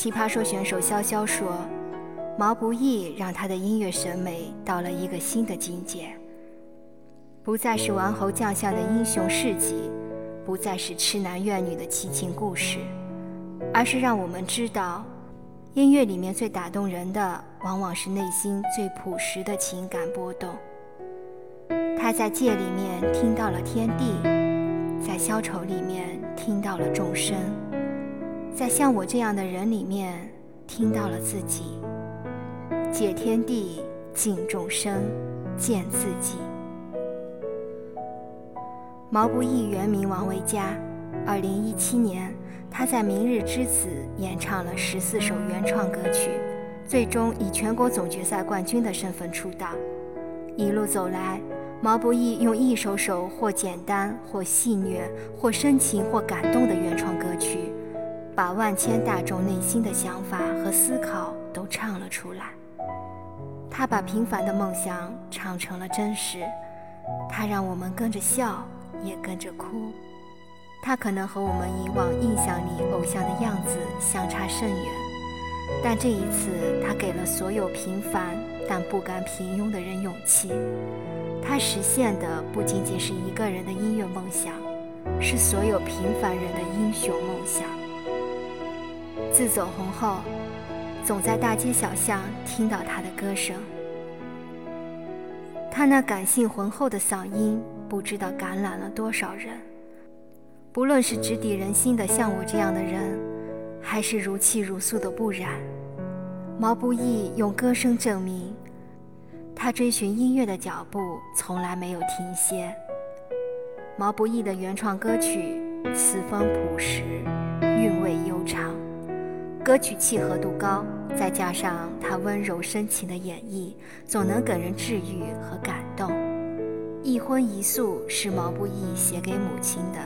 奇葩说选手潇潇说：“毛不易让他的音乐审美到了一个新的境界，不再是王侯将相的英雄事迹，不再是痴男怨女的奇情故事，而是让我们知道，音乐里面最打动人的，往往是内心最朴实的情感波动。他在戒里面听到了天地，在消愁里面听到了众生。”在像我这样的人里面，听到了自己，解天地，敬众生，见自己。毛不易原名王维佳，二零一七年，他在《明日之子》演唱了十四首原创歌曲，最终以全国总决赛冠军的身份出道。一路走来，毛不易用一首首或简单、或戏谑、或深情、或感动的原创歌曲。把万千大众内心的想法和思考都唱了出来。他把平凡的梦想唱成了真实，他让我们跟着笑，也跟着哭。他可能和我们以往印象里偶像的样子相差甚远，但这一次，他给了所有平凡但不甘平庸的人勇气。他实现的不仅仅是一个人的音乐梦想，是所有平凡人的英雄梦想。自走红后，总在大街小巷听到他的歌声。他那感性浑厚的嗓音，不知道感染了多少人。不论是直抵人心的像我这样的人，还是如泣如诉的不染，毛不易用歌声证明，他追寻音乐的脚步从来没有停歇。毛不易的原创歌曲，词风朴实，韵味悠长。歌曲契合度高，再加上他温柔深情的演绎，总能给人治愈和感动。一荤一素是毛不易写给母亲的，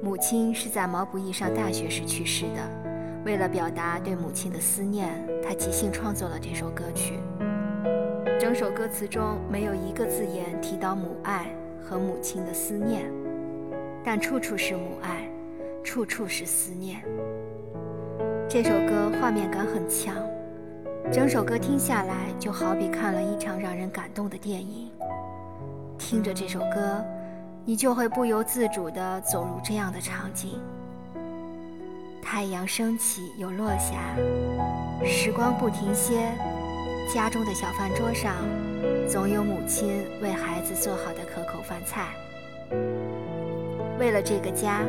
母亲是在毛不易上大学时去世的。为了表达对母亲的思念，他即兴创作了这首歌曲。整首歌词中没有一个字眼提到母爱和母亲的思念，但处处是母爱，处处是思念。这首歌画面感很强，整首歌听下来就好比看了一场让人感动的电影。听着这首歌，你就会不由自主地走入这样的场景：太阳升起又落下，时光不停歇，家中的小饭桌上总有母亲为孩子做好的可口饭菜。为了这个家，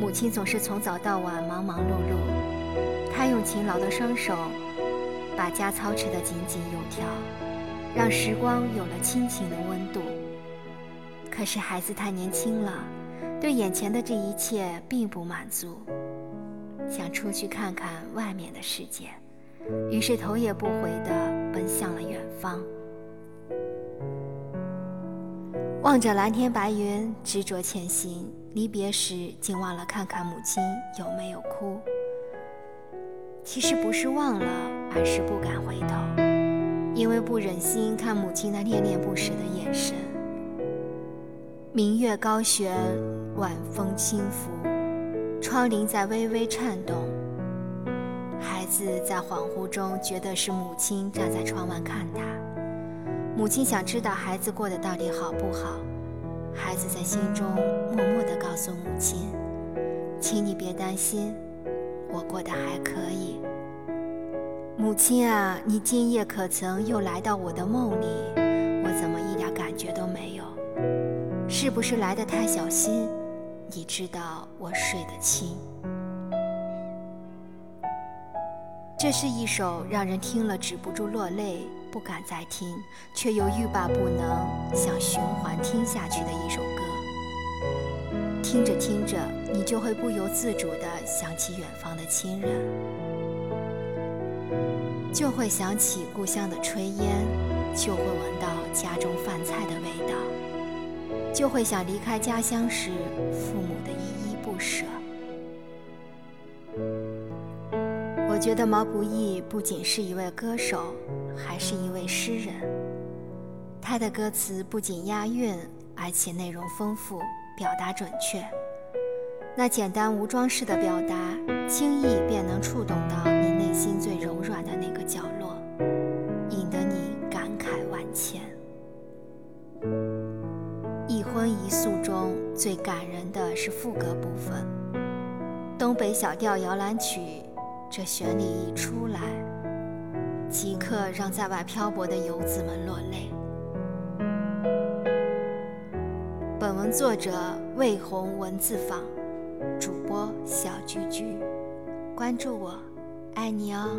母亲总是从早到晚忙忙碌碌。他用勤劳的双手，把家操持得井井有条，让时光有了亲情的温度。可是孩子太年轻了，对眼前的这一切并不满足，想出去看看外面的世界，于是头也不回地奔向了远方。望着蓝天白云，执着前行，离别时竟忘了看看母亲有没有哭。其实不是忘了，而是不敢回头，因为不忍心看母亲那恋恋不舍的眼神。明月高悬，晚风轻拂，窗棂在微微颤动。孩子在恍惚中觉得是母亲站在窗外看他，母亲想知道孩子过得到底好不好。孩子在心中默默地告诉母亲：“请你别担心。”我过得还可以，母亲啊，你今夜可曾又来到我的梦里？我怎么一点感觉都没有？是不是来得太小心？你知道我睡得轻。这是一首让人听了止不住落泪、不敢再听，却又欲罢不能、想循环听下去的一首歌。听着听着，你就会不由自主地想起远方的亲人，就会想起故乡的炊烟，就会闻到家中饭菜的味道，就会想离开家乡时父母的依依不舍。我觉得毛不易不仅是一位歌手，还是一位诗人。他的歌词不仅押韵，而且内容丰富。表达准确，那简单无装饰的表达，轻易便能触动到你内心最柔软的那个角落，引得你感慨万千。一荤一素中最感人的是副歌部分，东北小调摇篮曲，这旋律一出来，即刻让在外漂泊的游子们落泪。作者魏红文字坊。主播小菊菊，关注我，爱你哦。